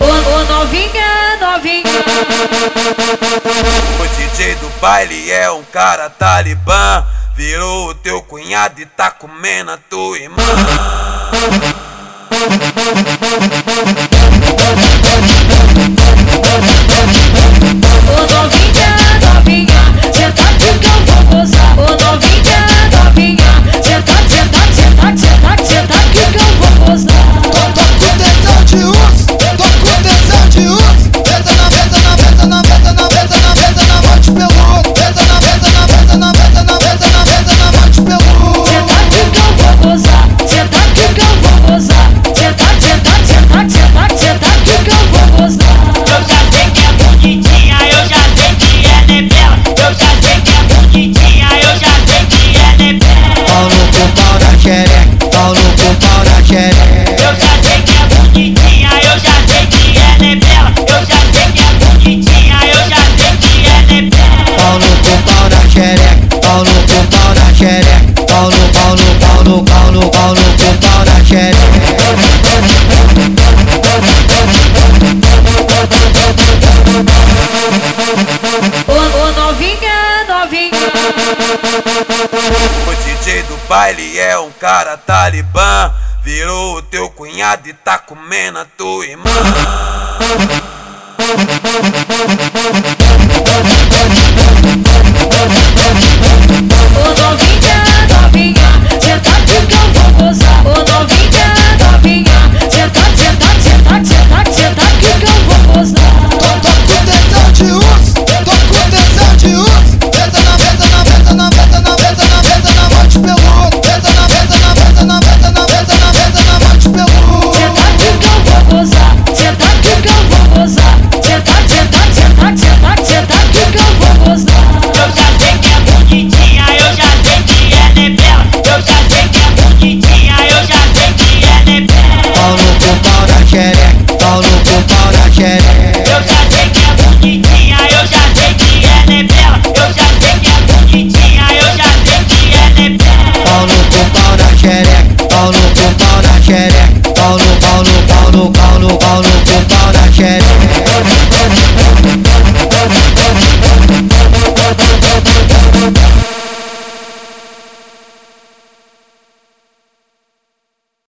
Ô, ô novinha, novinha. O DJ do baile é um cara talibã. Virou o teu cunhado e tá comendo a tua irmã. O DJ do baile é um cara talibã. Virou o teu cunhado e tá comendo a tua irmã.